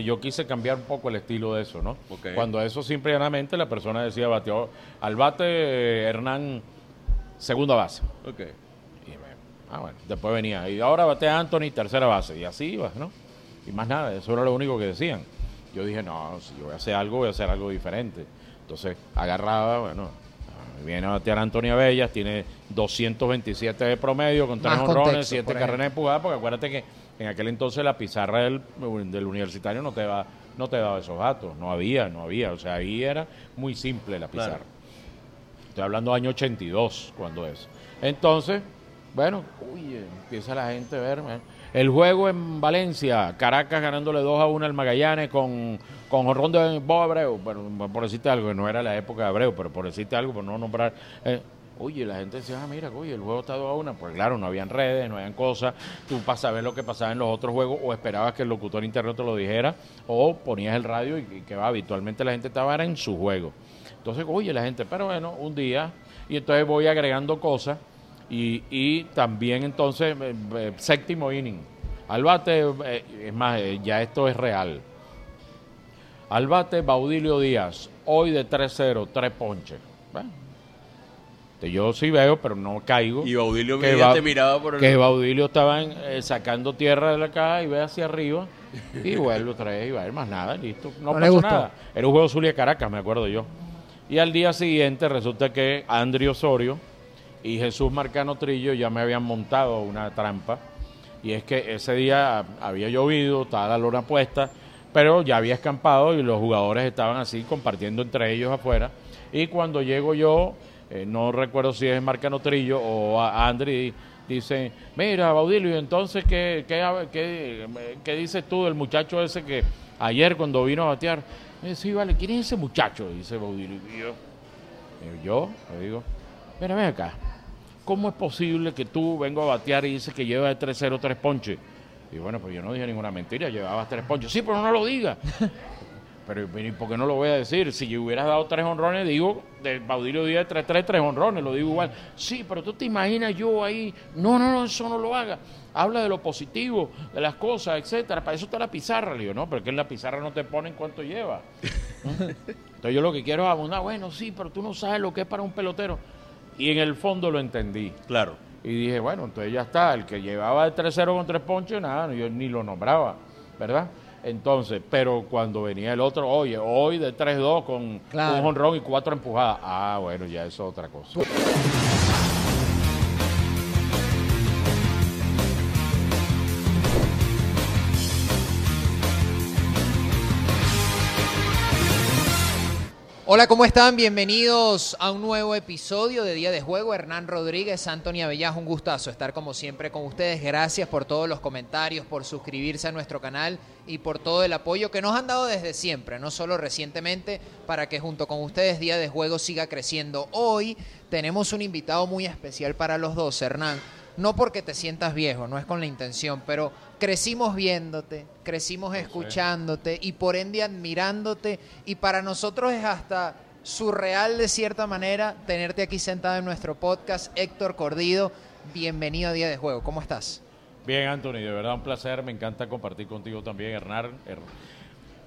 Yo quise cambiar un poco el estilo de eso, ¿no? Ok. Cuando eso simplemente la persona decía bateó al bate eh, Hernán segunda base. Ok. Y me- ah, bueno, después venía y ahora batea Anthony tercera base y así iba, ¿no? Y más nada, eso era lo único que decían. Yo dije, no, si yo voy a hacer algo, voy a hacer algo diferente. Entonces agarraba, bueno, ah, viene a batear Anthony Abellas, tiene 227 de promedio con tres honrones, contexto, siete por carreras empujadas, porque acuérdate que en aquel entonces la pizarra del, del universitario no te va no te daba esos datos, no había, no había, o sea, ahí era muy simple la pizarra. Claro. Estoy hablando año 82, cuando es. Entonces, bueno, uy, empieza la gente a ver. eh. El juego en Valencia, Caracas ganándole 2 a 1 al Magallanes con, con jonrón de Bob Abreu. Bueno, por decirte algo, que no era la época de Abreu, pero por decirte algo, por no nombrar. eh, Oye, la gente decía, ah, mira, oye, el juego está 2 a 1. Pues claro, no habían redes, no habían cosas. Tú pasas a ver lo que pasaba en los otros juegos o esperabas que el locutor interno te lo dijera o ponías el radio y, que va, habitualmente la gente estaba en su juego. Entonces, oye, la gente, pero bueno, un día, y entonces voy agregando cosas, y, también entonces, eh, eh, séptimo inning, al bate, eh, es más, ya esto es real. Al bate, Baudilio Díaz, hoy de 3-0, 3 ponches. Bueno, yo sí veo, pero no caigo. Y Baudilio que Ba- te miraba por el... Que Baudilio estaba en- eh, sacando tierra de la caja y ve hacia arriba y vuelve otra vez y va a ir más nada, listo. No, No pasó nada. Era un juego Zulia Caracas, me acuerdo yo. Y al día siguiente resulta que Andri Osorio y Jesús Marcano Trillo ya me habían montado una trampa. Y es que ese día había llovido, estaba la lona puesta, pero ya había escampado y los jugadores estaban así compartiendo entre ellos afuera. Y cuando llego yo, eh, no recuerdo si es Marcano Trillo o a- Andri, dicen, mira, Baudilio, entonces, ¿qué, qué, qué, qué dices tú del muchacho ese que ayer cuando vino a batear? Eh, sí, vale, ¿quién es ese muchacho? Dice Baudilio. Y yo, yo le digo, mira, ven acá. ¿Cómo es posible que tú vengo a batear y dices que llevas de 3-0 tres ponches? Y bueno, pues yo no dije ninguna mentira, llevabas tres ponches. Sí, pero no lo digas. Pero pero, ¿y por qué no lo voy a decir? Si yo hubieras dado tres honrones, digo, de Baudilio Díaz 3-3, tres honrones, lo digo igual. Sí, pero tú te imaginas yo ahí. No, no, no, eso no lo haga. Habla de lo positivo, de las cosas, etcétera. Para eso está la pizarra. Le digo, no, pero es que en la pizarra no te ponen cuánto lleva. Entonces yo lo que quiero es abundar. Bueno, sí, pero tú no sabes lo que es para un pelotero. Y en el fondo lo entendí. Claro. Y dije, bueno, entonces ya está. El que llevaba de 3-0 con tres ponches, nada, yo ni lo nombraba, ¿verdad? Entonces, pero cuando venía el otro, oye, hoy de 3-2 con Claro. un honrón y cuatro empujadas. Ah, bueno, ya es otra cosa. Hola, ¿cómo están? Bienvenidos a un nuevo episodio de Día de Juego. Hernán Rodríguez, Antonio Avellas, un gustazo estar como siempre con ustedes. Gracias por todos los comentarios, por suscribirse a nuestro canal y por todo el apoyo que nos han dado desde siempre, no solo recientemente, para que junto con ustedes Día de Juego siga creciendo. Hoy tenemos un invitado muy especial para los dos, Hernán. No porque te sientas viejo, no es con la intención, pero crecimos viéndote, crecimos escuchándote y por ende admirándote y para nosotros es hasta surreal de cierta manera tenerte aquí sentado en nuestro podcast. Héctor Cordido, bienvenido a Día de Juego, ¿cómo estás? Bien, Anthony, de verdad un placer. Me encanta compartir contigo también, Hernán.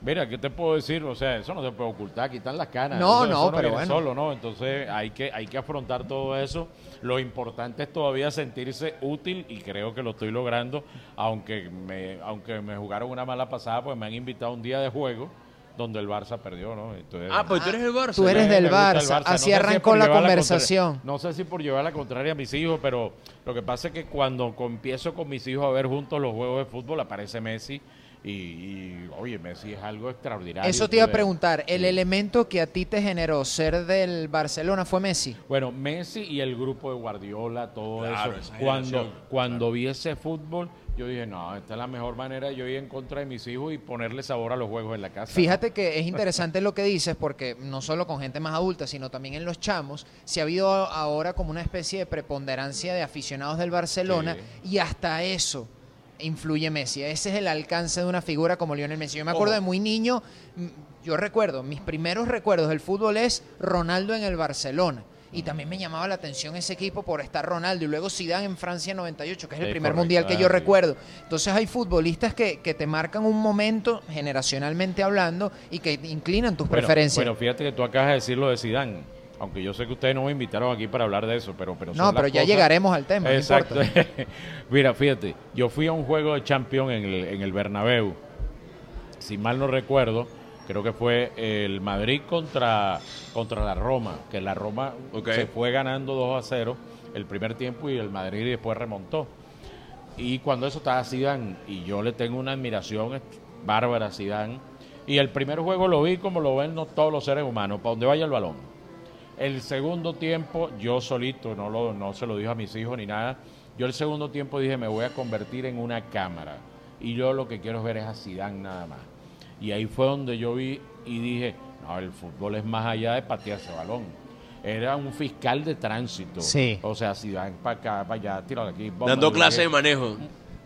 Mira, ¿qué te puedo decir? O sea, eso no se puede ocultar, quitar las canas. No, Eso- no, eso pero bueno. Solo, ¿no? Entonces hay que, hay que afrontar todo eso. Lo importante es todavía sentirse útil y creo que lo estoy logrando, aunque me, aunque me jugaron una mala pasada, pues me han invitado a un día de juego donde el Barça perdió, ¿no? Entonces, Ah, pues tú eres el Barça. Tú eres del Barça, No así sé si es arrancó por la conversación. no sé si por llevar la contraria a mis hijos, pero lo que pasa es que cuando empiezo con mis hijos a ver juntos los juegos de fútbol, aparece Messi y, y, oye, Messi es algo extraordinario. Eso te iba a preguntar, ¿el sí. elemento que a ti te generó ser del Barcelona fue Messi? Bueno, Messi y el grupo de Guardiola, todo Claro, eso. Cuando, cuando vi ese fútbol, yo dije, no, esta es la mejor manera de yo ir en contra de mis hijos y ponerle sabor a los juegos en la casa. Fíjate que es interesante lo que dices porque no solo con gente más adulta, sino también en los chamos, se ha habido ahora como una especie de preponderancia de aficionados del Barcelona y hasta eso influye Messi. Ese es el alcance de una figura como Lionel Messi. Yo me acuerdo Ojo. de muy niño, yo recuerdo, mis primeros recuerdos del fútbol es Ronaldo en el Barcelona. y también me llamaba la atención ese equipo por estar Ronaldo y luego Zidane en Francia 98, que es el Sí, primer correcto. mundial que Ah, yo sí. recuerdo. Entonces hay futbolistas que, que te marcan un momento, generacionalmente hablando, y que inclinan tus Bueno, preferencias. Bueno, fíjate que tú acabas de decir lo de Zidane. Aunque yo sé que ustedes no me invitaron aquí para hablar de eso, pero, pero no, pero ya cosas- llegaremos al tema. no Exacto. importa. Mira, fíjate, yo fui a un juego de Champions en el, en el Bernabéu. Si mal no recuerdo, creo que fue el Madrid contra, contra la Roma, que la Roma se fue ganando 2 a 0 el primer tiempo y el Madrid después remontó. Y cuando eso estaba Zidane, y yo le tengo una admiración bárbara a Zidane, y el primer juego lo vi como lo ven no todos los seres humanos, para donde vaya el balón. El segundo tiempo, yo solito, no, lo, no se lo dijo a mis hijos ni nada, yo el segundo tiempo dije, me voy a convertir en una cámara. Y yo lo que quiero ver es a Zidane nada más. Y ahí fue donde yo vi y dije, no, el fútbol es más allá de patear ese balón. Era un fiscal de tránsito. Sí. O sea, Zidane para acá, para allá, tíralo aquí. bomba, Dando qué. de manejo.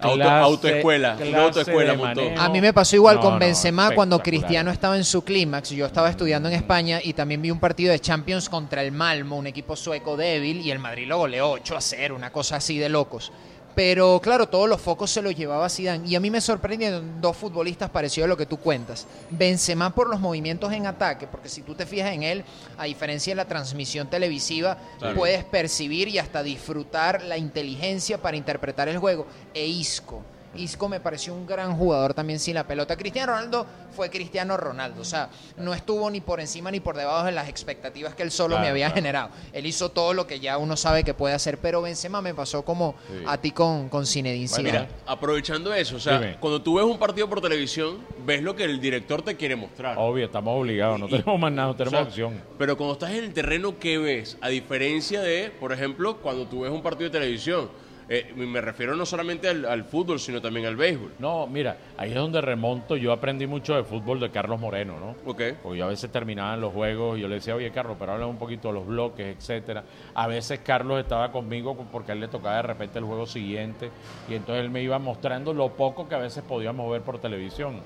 Auto, Clase- autoescuela. Una autoescuela montó. A mí me pasó igual No, con no, Benzema cuando. Cristiano estaba en su clímax. Yo estaba estudiando en España y también vi un partido de Champions contra el Malmo, un equipo sueco débil, y el Madrid lo goleó 8 a 0, una cosa así de locos. Pero claro, todos los focos se los llevaba Zidane y a mí me sorprendieron dos futbolistas parecidos a lo que tú cuentas. Benzema por los movimientos en ataque, porque si tú te fijas en él, a diferencia de la transmisión televisiva, Claro. puedes percibir y hasta disfrutar la inteligencia para interpretar el juego. E Isco. Isco me pareció un gran jugador también sin la pelota. Cristiano Ronaldo fue Cristiano Ronaldo. O sea, no estuvo ni por encima ni por debajo de las expectativas que él solo Claro, me había claro. generado. Él hizo todo lo que ya uno sabe que puede hacer, pero Benzema me pasó como Sí. a ti con, con Zinedine Bueno. Mira, aprovechando eso, o sea, Dime. cuando tú ves un partido por televisión, ves lo que el director te quiere mostrar. Obvio, estamos obligados, no Y- tenemos más nada, no O tenemos sea, opción. Pero cuando estás en el terreno, ¿qué ves? A diferencia de, por ejemplo, cuando tú ves un partido de televisión. Eh, me refiero no solamente al, al fútbol, sino también al béisbol. No, mira, ahí es donde remonto. Yo aprendí mucho de fútbol de Carlos Moreno, ¿no? Ok. Porque yo a veces terminaba en los juegos y yo le decía, oye, Carlos, pero habla un poquito de los bloques, etcétera. A veces Carlos estaba conmigo porque a él le tocaba de repente el juego siguiente y entonces él me iba mostrando lo poco que a veces podíamos ver por televisión.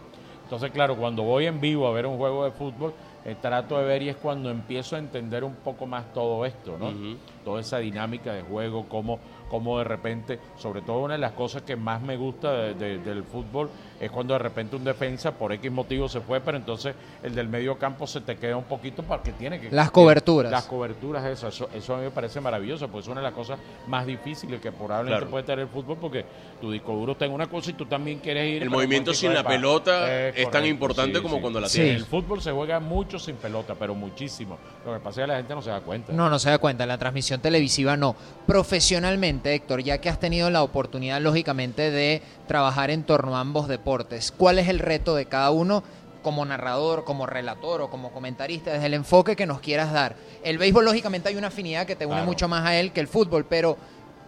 Entonces, claro, cuando voy en vivo a ver un juego de fútbol, eh, trato de ver y es cuando empiezo a entender un poco más todo esto, ¿no? Toda esa dinámica de juego, cómo, cómo de repente, sobre todo una de las cosas que más me gusta de- de- del fútbol es cuando de repente un defensa por X motivo se fue, pero entonces el del medio campo se te queda un poquito porque tiene que... Las coberturas. Las coberturas, eso, eso, eso a mí me parece maravilloso, pues es una de las cosas más difíciles que probablemente Claro. puede tener el fútbol porque tu disco duro está en una cosa y tú también quieres ir... El movimiento sin la pelota Eh, es tan importante como cuando la Sí. tienes. El fútbol se juega mucho sin pelota, pero muchísimo. Lo que pasa es que la gente no se da cuenta. No, no se da cuenta, en la transmisión televisiva no. Profesionalmente, Héctor, ya que has tenido la oportunidad, lógicamente, de trabajar en torno a ambos deportes, ¿cuál es el reto de cada uno como narrador, como relator o como comentarista, desde el enfoque que nos quieras dar? El béisbol, lógicamente, hay una afinidad que te une Claro. mucho más a él que el fútbol, pero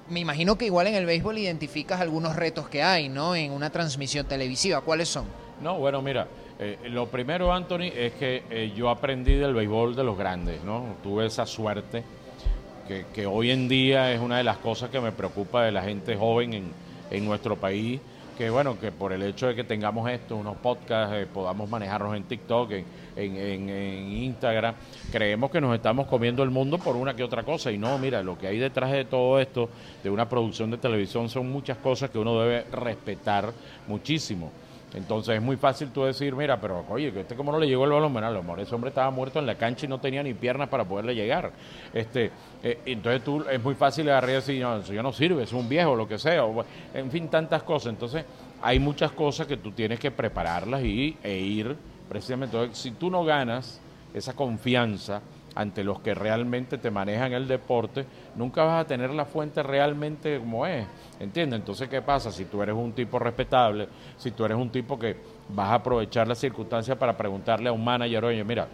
me imagino que igual en el béisbol identificas algunos retos que hay, ¿no? En una transmisión televisiva. ¿Cuáles son? No, bueno, mira, eh, lo primero, Anthony, es que eh, yo aprendí del béisbol de los grandes, ¿no? Tuve esa suerte que, hoy en día es una de las cosas que me preocupa de la gente joven en, en nuestro país, que bueno, que por el hecho de que tengamos esto, unos podcasts, eh, podamos manejarnos en TikTok, en, en- en Instagram, creemos que nos estamos comiendo el mundo por una que otra cosa. Y no, mira, lo que hay detrás de todo esto, de una producción de televisión, son muchas cosas que uno debe respetar muchísimo. Entonces es muy fácil tú decir, mira, pero oye, este como no le llegó el balón, bueno, ese hombre estaba muerto en la cancha y no tenía ni piernas para poderle llegar. Este, eh, entonces tú es muy fácil agarrar y decir, no, eso no sirve, es un viejo, lo que sea, o, en fin, tantas cosas. Entonces hay muchas cosas que tú tienes que prepararlas y, e ir precisamente. Entonces, si tú no ganas esa confianza ante los que realmente te manejan el deporte, nunca vas a tener la fuente realmente como es. ¿Entiendes? Entonces, ¿qué pasa? Si tú eres un tipo respetable, si tú eres un tipo que vas a aprovechar las circunstancias para preguntarle a un manager, oye, mira,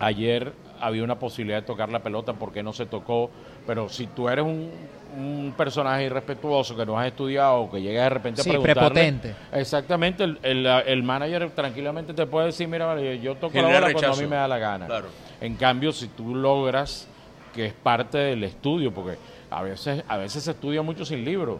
ayer había una posibilidad de tocar la pelota, ¿por qué no se tocó? Pero si tú eres un, un personaje irrespetuoso que no has estudiado, que llega de repente Sí, a preguntarle... prepotente. Exactamente, el, el, el manager tranquilamente te puede decir, mira, vale, yo toco Genera la bola cuando a rechazo. mí me da la gana. Claro. En cambio, si tú logras, que es parte del estudio, porque a veces, a veces se estudia mucho sin libro.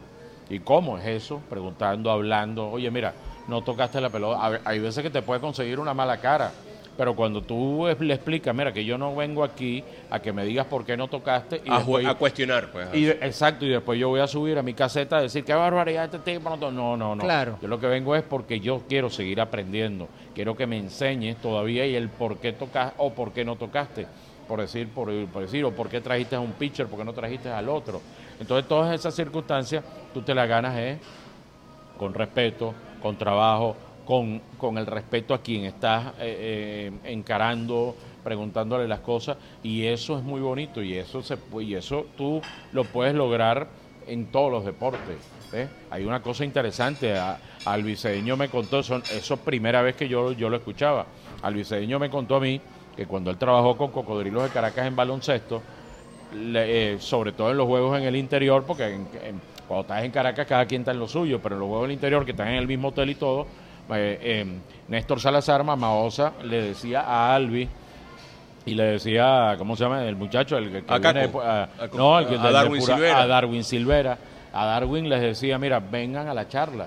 ¿Y cómo es eso? Preguntando, hablando, oye, mira, no tocaste la pelota. Hay veces que te puede conseguir una mala cara. Pero cuando tú le explicas, mira, que yo no vengo aquí a que me digas por qué no tocaste. Y A, ju- después- a cuestionar, pues. y exacto, y después yo voy a subir a mi caseta a decir qué barbaridad este tipo. No, to-". no, no, no. Claro. Yo lo que vengo es porque yo quiero seguir aprendiendo. Quiero que me enseñes todavía y el por qué tocas o por qué no tocaste. Por decir, por, por decir, o por qué trajiste a un pitcher, por qué no trajiste al otro. Entonces, todas esas circunstancias, tú te las ganas es con respeto, con trabajo, con, con el respeto a quien estás eh, eh, encarando, preguntándole las cosas, y eso es muy bonito, y eso, se, y eso tú lo puedes lograr en todos los deportes. Hay una cosa interesante, a, al me contó, eso es primera vez que yo, yo lo escuchaba, al me contó a mí que cuando él trabajó con Cocodrilos de Caracas en baloncesto, eh, sobre todo en los juegos en el interior, porque en- en- cuando estás en Caracas cada quien está en lo suyo, pero en los juegos del interior, que están en el mismo hotel y todo, eh, eh, Néstor Salazar Mamaosa le decía a Albi y le decía, ¿cómo se llama? El muchacho, el que, que A viene Caco. después- a- A- no, el que a Darwin pura- Silvera. a Darwin Silvera. A Darwin les decía, mira, vengan a la charla.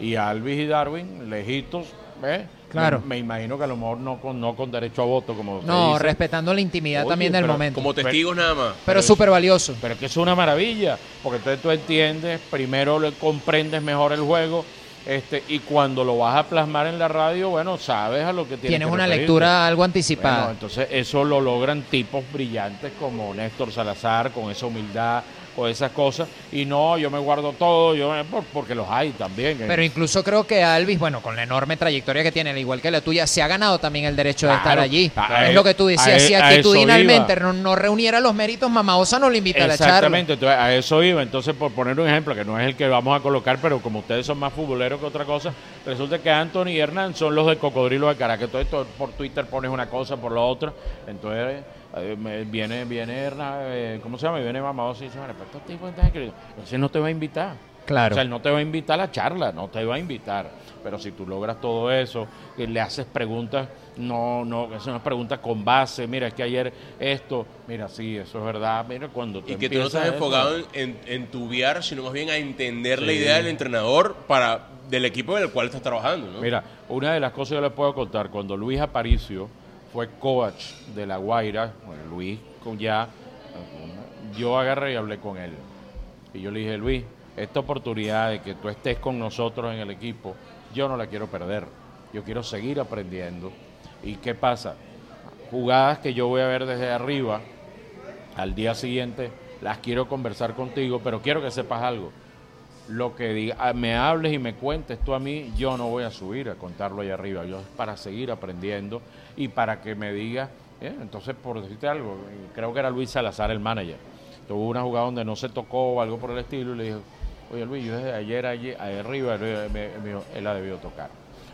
Y Alvis y Darwin, lejitos, ¿ves? Claro. Me, me imagino que a lo mejor no con, no con derecho a voto, como No, dice. respetando la intimidad Oye, también del pero momento. Como testigos nada más. pero súper valioso. Pero es que es una maravilla, porque entonces tú entiendes, primero le comprendes mejor el juego, este, y cuando lo vas a plasmar en la radio, bueno, sabes a lo que tienes Tienes que una referirte. lectura algo Bueno, anticipada. entonces eso lo logran tipos brillantes como Néstor Salazar, con esa humildad, con esas cosas, y no, yo me guardo todo, yo por- porque los hay también. ¿eh? Pero incluso creo que Alvis, bueno, con la enorme trayectoria que tiene, al igual que la tuya, se ha ganado también el derecho de estar allí. Es lo que tú decías. a- si actitudinalmente no, no reuniera los méritos, Mamaosa no le invita a la charla. Exactamente, a eso iba. Entonces, por poner un ejemplo, que no es el que vamos a colocar, pero como ustedes son más futboleros que otra cosa, resulta que Anthony y Hernán son los de Cocodrilo de Caracas. Entonces, por Twitter pones una cosa, por la otra. Entonces, eh, me- viene viene eh, ¿cómo se llama? Viene Mamados y dice, "Mira, pero estos tipos están escribiendo". Entonces, no te va a invitar. Claro. O sea, él no te va a invitar a la charla, no te va a invitar. Pero si tú logras todo eso, que le haces preguntas, no, no, que son unas preguntas con base, mira, es que ayer esto, mira, sí, eso es verdad, mira, cuando tú Y que tú no estás enfocado en, en, en tubiar, sino más bien a entender la idea del entrenador para del equipo en el cual estás trabajando, ¿no? Mira, una de las cosas que yo les puedo contar, cuando Luis Aparicio fue coach de La Guaira, Luis ya, yo agarré y hablé con él. Y yo le dije, Luis, esta oportunidad de que tú estés con nosotros en el equipo, yo no la quiero perder. Yo quiero seguir aprendiendo. ¿Y qué pasa? Jugadas que yo voy a ver desde arriba, al día siguiente las quiero conversar contigo, pero quiero que sepas algo. Lo que diga, ah, me hables y me cuentes tú a mí, yo no voy a subir a contarlo allá arriba. Yo es para seguir aprendiendo y para que me digas. eh, entonces, por decirte algo, eh, creo que era Luis Salazar el manager. Tuvo una jugada donde no se tocó o algo por el estilo y le dije, oye Luis, yo desde ayer allí, ahí arriba, dijo, él la debió tocar.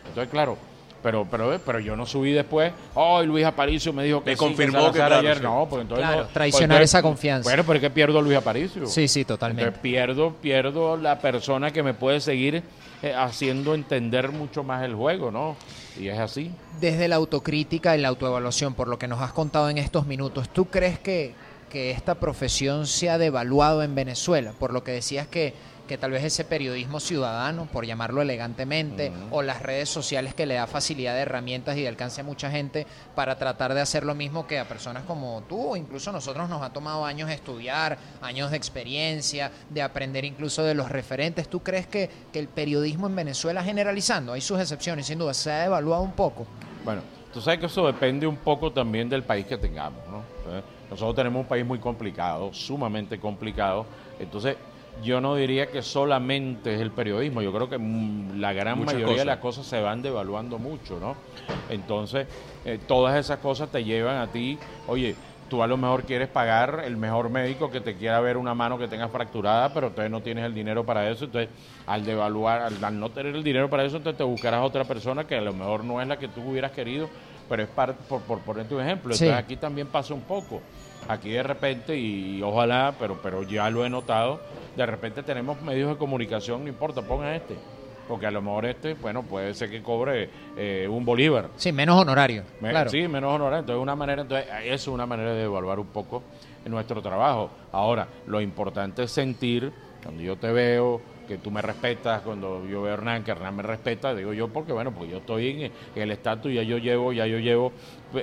Entonces, claro, pero pero pero yo no subí después, ay Luis Aparicio me dijo que Me sí, confirmó que, claro, ayer sí. no, porque entonces Claro, no- traicionar porque- esa confianza. Bueno, pero es que pierdo a Luis Aparicio. Sí, sí, totalmente. Entonces pierdo, pierdo la persona que me puede seguir eh, haciendo entender mucho más el juego, ¿no? Y es así. Desde la autocrítica y la autoevaluación, por lo que nos has contado en estos minutos, ¿tú crees que, que esta profesión se ha devaluado en Venezuela? Por lo que decías que, que tal vez ese periodismo ciudadano, por llamarlo elegantemente, o las redes sociales que le da facilidad de herramientas y de alcance a mucha gente para tratar de hacer lo mismo que a personas como tú o incluso nosotros nos ha tomado años de estudiar, años de experiencia, de aprender incluso de los referentes. ¿Tú crees que, que el periodismo en Venezuela, generalizando, hay sus excepciones, sin duda, se ha devaluado un poco? Bueno, tú sabes que eso depende un poco también del país que tengamos, ¿no? Nosotros tenemos un país muy complicado, sumamente complicado. Entonces, yo no diría que solamente es el periodismo. Yo creo que mm, la gran Muchas mayoría de las cosas se van devaluando mucho, ¿no? Entonces, eh, todas esas cosas te llevan a ti, oye, tú a lo mejor quieres pagar el mejor médico que te quiera ver una mano que tengas fracturada, pero entonces no tienes el dinero para eso. Entonces, al devaluar, al, al no tener el dinero para eso, entonces te buscarás otra persona que a lo mejor no es la que tú hubieras querido, pero es par- por, por ponerte un ejemplo. Sí. Entonces, aquí también pasa un poco. Aquí de repente, y, ojalá, pero, pero ya lo he notado, de repente tenemos medios de comunicación, no importa, ponga este. Porque a lo mejor este, bueno, puede ser que cobre eh, un bolívar. Sí, menos honorario. Me- claro. Sí, menos honorario. Entonces, una manera, entonces, eso es una manera de evaluar un poco nuestro trabajo. Ahora, lo importante es sentir, cuando yo te veo, que tú me respetas, cuando yo veo a Hernán, que Hernán me respeta, digo yo porque bueno, porque yo estoy en, el estatus, ya yo llevo, ya yo llevo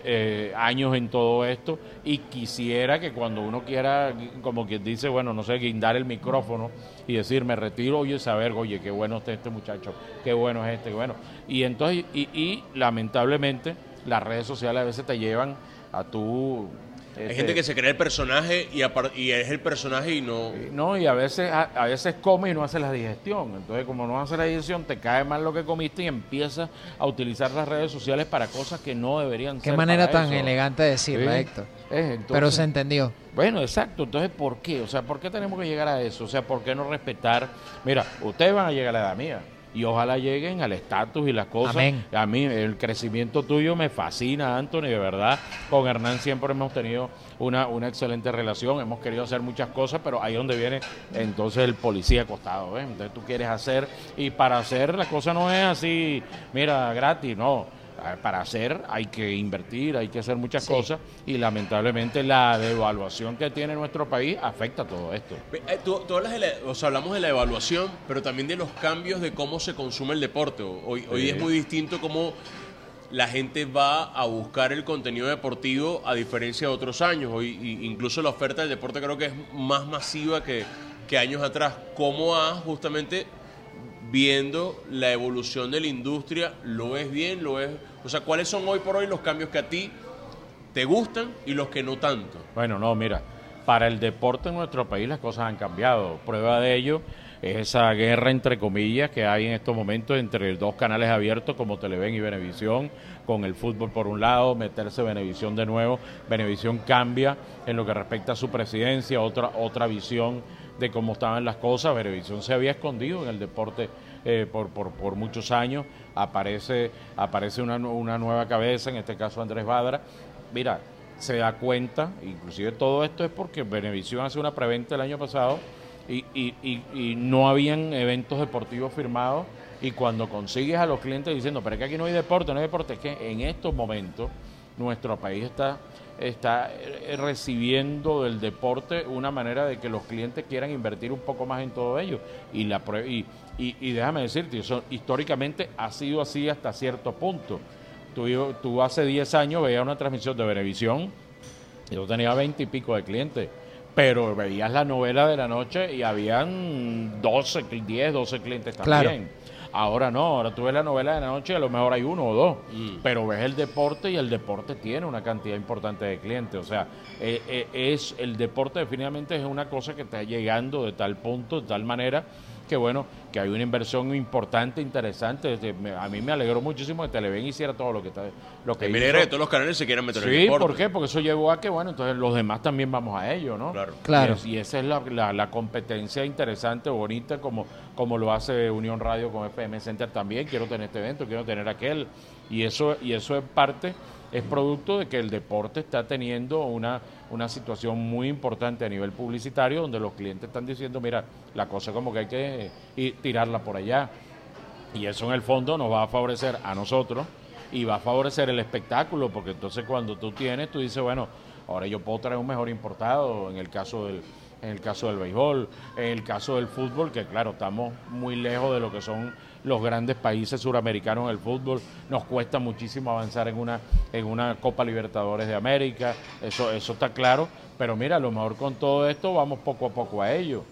eh, años en todo esto y quisiera que cuando uno quiera, como quien dice, bueno, no sé, guindar el micrófono y decir, me retiro, oye, saber, oye, qué bueno está este muchacho, qué bueno es este, bueno. Y entonces, y, y lamentablemente, las redes sociales a veces te llevan a tu hay gente que se cree el personaje y, y, es el personaje y no... No, y a veces, a, veces come y no hace la digestión. Entonces, como no hace la digestión, te cae mal lo que comiste y empiezas a utilizar las redes sociales para cosas que no deberían ser. Qué manera tan elegante de decirlo, Héctor. Pero se entendió. Bueno, exacto. Entonces, ¿por qué? O sea, ¿por qué tenemos que llegar a eso? O sea, ¿por qué no respetar? Mira, ustedes van a llegar a la edad mía y ojalá lleguen al estatus y las cosas. A mí el crecimiento tuyo me fascina, Anthony, de verdad. Con Hernán siempre hemos tenido una, una excelente relación, hemos querido hacer muchas cosas, pero ahí donde viene entonces el policía acostado, ¿ves? Entonces tú quieres hacer y para hacer la cosa no es así, mira, gratis, no para hacer hay que invertir, hay que hacer muchas cosas y lamentablemente la devaluación que tiene nuestro país afecta todo esto. Eh, tú, hablamos de la evaluación, pero también de los cambios de cómo se consume el deporte. Hoy, hoy es muy distinto cómo la gente va a buscar el contenido deportivo a diferencia de otros años. Hoy incluso la oferta del deporte creo que es más masiva que, que años atrás. ¿Cómo ha justamente viendo la evolución de la industria, lo ves bien, lo ves, o sea, ¿cuáles son hoy por hoy los cambios que a ti te gustan y los que no tanto? Bueno, no, mira, para el deporte en nuestro país las cosas han cambiado. Prueba de ello es esa guerra entre comillas que hay en estos momentos entre dos canales abiertos como Televen y Venevisión, con el fútbol por un lado, meterse Venevisión de nuevo, Venevisión cambia en lo que respecta a su presidencia, otra otra visión de cómo estaban las cosas. Venevisión se había escondido en el deporte eh, por, por, por, muchos años. Aparece, aparece una, una nueva cabeza, en este caso Andrés Badra. Mira, se da cuenta, inclusive todo esto es porque Venevisión hace una preventa el año pasado y, y, y, y, no habían eventos deportivos firmados y cuando consigues a los clientes diciendo, pero es que aquí no hay deporte, no hay deporte, es que en estos momentos nuestro país está está eh, recibiendo del deporte una manera de que los clientes quieran invertir un poco más en todo ello. Y, la, y, y, déjame decirte, eso históricamente ha sido así hasta cierto punto. Tú, tú hace 10 años veías una transmisión de Venevisión, yo tenía 20 y pico de clientes, pero veías la novela de la noche y habían 12, 10, 12 clientes también. Ahora no, ahora tú ves la novela de la noche y a lo mejor hay uno o dos, mm. pero ves el deporte y el deporte tiene una cantidad importante de clientes. O sea, eh, eh, es el deporte definitivamente es una cosa que está llegando de tal punto, de tal manera que bueno, que hay una inversión importante, interesante. A mí me alegró muchísimo que Televen hiciera todo lo que está. Lo que me alegra que todos los canales se quieran meter en el deporte. ¿por qué? Porque eso llevó a que, bueno, entonces los demás también vamos a ello, ¿no? Claro. claro. Y, esa es la, la, competencia interesante, bonita, como, como lo hace Unión Radio con FM Center también. Quiero tener este evento, quiero tener aquel. Y eso, y eso es parte es producto de que el deporte está teniendo una, una situación muy importante a nivel publicitario donde los clientes están diciendo, mira, la cosa como que hay que ir, tirarla por allá. Y eso en el fondo nos va a favorecer a nosotros y va a favorecer el espectáculo, porque entonces cuando tú tienes, tú dices, bueno, ahora yo puedo traer un mejor importado en el caso del en el caso del béisbol, en el caso del fútbol, que claro, estamos muy lejos de lo que son los grandes países suramericanos en el fútbol. Nos cuesta muchísimo avanzar en una, en una Copa Libertadores de América, eso, eso está claro, pero mira, a lo mejor con todo esto vamos poco a poco a ello.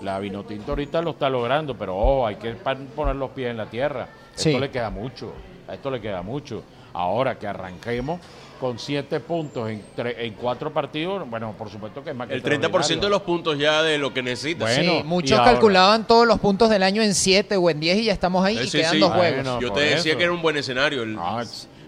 La Vinotinto ahorita lo está logrando, pero ojo, hay que poner los pies en la tierra. Esto le queda mucho, a esto le queda mucho. Ahora que arranquemos, con siete puntos en, en cuatro partidos, bueno, por supuesto que es más que El 30% de los puntos ya de lo que necesita. Bueno, sí, muchos calculaban todos los puntos del año en siete o en diez y ya estamos ahí y quedan dos juegos. Yo te decía que era un buen escenario. El... Ah,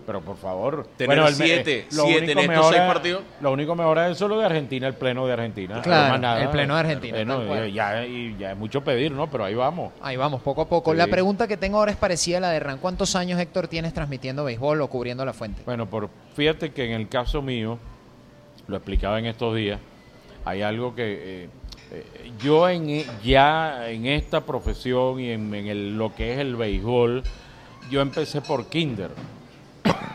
pero por favor. Tener bueno, siete, siete en estos seis partidos. Lo único mejor es eso lo de Argentina, el pleno de Argentina. Claro, el pleno de Argentina. ya, ya es mucho pedir, ¿no? Pero ahí vamos. Ahí vamos, poco a poco. La pregunta que tengo ahora es parecida a la de Ran. ¿Cuántos años, Héctor, tienes transmitiendo béisbol o cubriendo la fuente? Bueno, por, fíjate que en el caso mío, lo explicaba en estos días, hay algo que... Eh, eh, yo en, e, ya en esta profesión y en, el, lo que es el béisbol, yo empecé por kinder.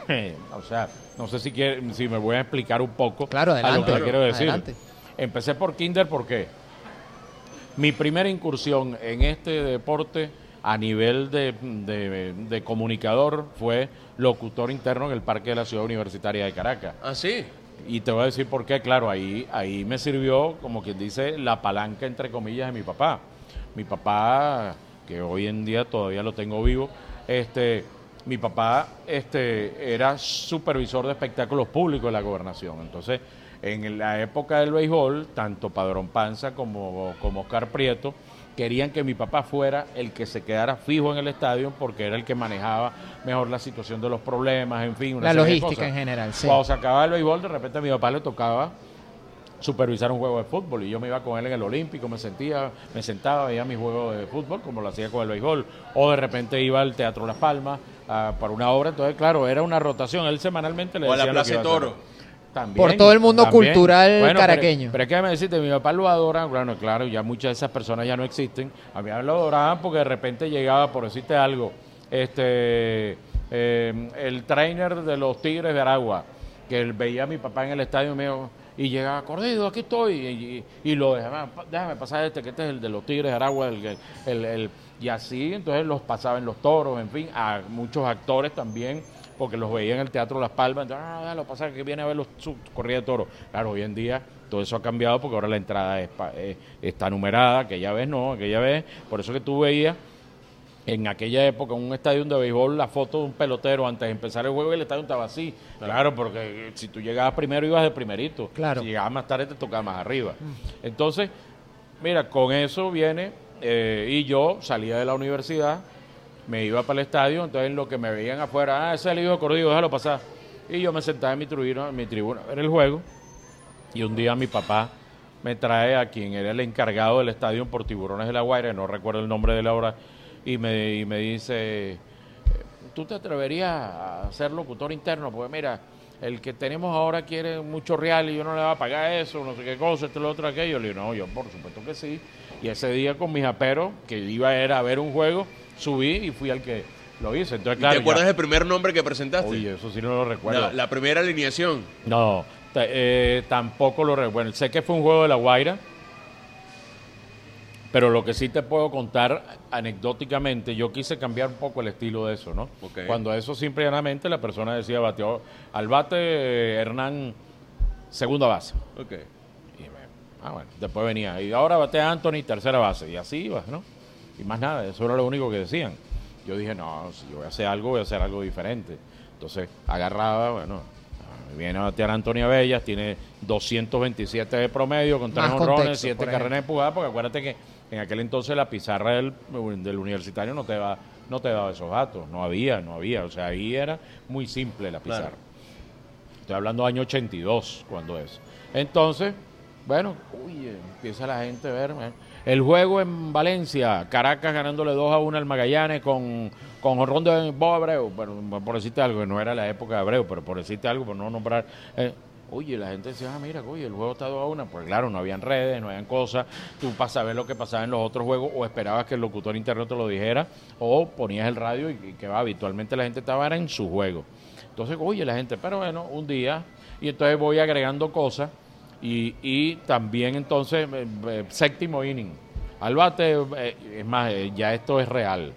o sea, no sé si, quiere, si me voy a explicar un poco claro, adelante, a lo que quiero decir. Empecé por kinder, ¿por qué? mi primera incursión en este deporte a nivel de, de- de comunicador fue locutor interno en el Parque de la Ciudad Universitaria de Caracas. Ah, sí. Y te voy a decir por qué, claro, ahí, ahí me sirvió, como quien dice, la palanca, entre comillas, de mi papá. Mi papá, que hoy en día todavía lo tengo vivo, este, mi papá este, era supervisor de espectáculos públicos de la gobernación. Entonces, en la época del béisbol, tanto Padrón Panza como, como Oscar Prieto querían que mi papá fuera el que se quedara fijo en el estadio porque era el que manejaba mejor la situación de los problemas, en fin. una La serie de logística cosas. en general, sí. Cuando se acababa el béisbol, de repente a mi papá le tocaba supervisar un juego de fútbol y yo me iba con él en el Olímpico, me sentía, me sentaba, veía mis juegos de fútbol como lo hacía con el béisbol, o de repente iba al Teatro Las Palmas ah, para una obra, entonces claro, era una rotación, él semanalmente le O a la decía lo Plaza a. Toro. También, Por todo el mundo también. cultural pero- caraqueño. Pero, es que déjame decirte, mi papá lo adora, bueno, claro, ya muchas de esas personas ya no existen. A mí lo adoraban porque de repente llegaba, por decirte algo, este eh, el trainer de los Tigres de Aragua, que él veía a mi papá en el estadio mío y llegaba, Cordido, aquí estoy, y, y- y lo dejaba, déjame pasar este, que este es el de los Tigres de Aragua, el, que- el- el- y así, entonces los pasaba en los toros, en fin, a muchos actores también, porque los veía en el Teatro Las Palmas, entonces, ah, déjalo pasar, que viene a ver los corridas de toros. Claro, hoy en día todo eso ha cambiado porque ahora la entrada es eh, está numerada, aquella vez no, aquella vez, por eso que tú veías en aquella época en un estadio de béisbol la foto de un pelotero antes de empezar el juego y el estadio estaba así. Claro, porque si tú llegabas primero ibas de primerito. Claro. Si llegabas más tarde te tocaba más arriba. Entonces, mira, con eso viene eh, y yo salía de la universidad, me iba para el estadio, entonces lo que me veían afuera, ah, ese es el hijo de Cordillo, déjalo pasar. Y yo me sentaba en mi tribuna, en mi tribuna a ver el juego y un día mi papá me trae a quien era el encargado del estadio por Tiburones de la Guaira, no recuerdo el nombre de la obra, y me, y me dice, ¿tú te atreverías a ser locutor interno? Porque mira, el que tenemos ahora quiere mucho real y yo no le voy a pagar eso, no sé qué cosa, esto, lo otro, aquello. Le digo, no, yo por supuesto que sí. Y ese día con mis aperos, que iba era a ver un juego, subí y fui al que lo hice. Entonces, ¿Y claro, ¿Te acuerdas ya- del primer nombre que presentaste? Oye, eso sí no lo recuerdo. la, la primera alineación. No, eh, tampoco lo recuerdo. Bueno, sé que fue un juego de la Guaira, pero lo que sí te puedo contar anecdóticamente, yo quise cambiar un poco el estilo de eso, ¿no? Ok. Cuando eso simplemente la persona decía bateó al bate eh, Hernán segunda base. Ok. Ah, bueno, después venía. Y ahora batea Anthony tercera base. Y así ibas, ¿no? Y más nada, eso era lo único que decían. Yo dije, no, si yo voy a hacer algo, voy a hacer algo diferente. Entonces, agarraba, bueno, ah, viene a batear Antonio Bellas, tiene 227 de promedio, con tres Más honrones, contexto, 7 por ejemplo. carreras empujadas, porque acuérdate que en aquel entonces la pizarra del, del universitario no te, va, no te daba esos datos. No había, no había. O sea, ahí era muy simple la pizarra. Claro. Estoy hablando año 82, cuando es. Entonces, bueno, uy, empieza la gente a ver. El juego en Valencia, Caracas ganándole 2 a 1 al Magallanes con, con de Bob Abreu, pero, por decirte algo, no era la época de Abreu, pero por decirte algo, por no nombrar. eh, Oye, la gente decía, ah, mira, oye, el juego está 2 a 1. Pues claro, no habían redes, no habían cosas. Tú para saber lo que pasaba en los otros juegos, o esperabas que el locutor interno te lo dijera, o ponías el radio y, que va, habitualmente la gente estaba en su juego. Entonces, oye, la gente, pero bueno, un día, y entonces voy agregando cosas, y, y también entonces, eh, eh, séptimo inning. Al bate, eh, es más, eh, ya esto es real.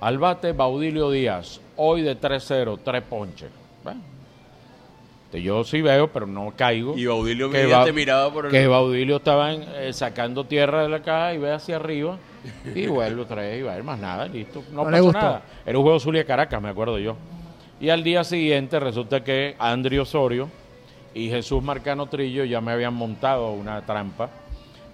Al bate, Baudilio Díaz, hoy de 3-0, 3 ponches. Bueno, este, yo sí veo, pero no caigo. Y Baudilio que Ba- te miraba por el... Que Baudilio estaba en- eh, sacando tierra de la caja y ve hacia arriba y vuelve otra vez y va a ir más nada, listo. No, No le pasó gustó. nada. Era un juego Zulia Caracas, me acuerdo yo. Y al día siguiente resulta que Andri Osorio y Jesús Marcano Trillo ya me habían montado una trampa.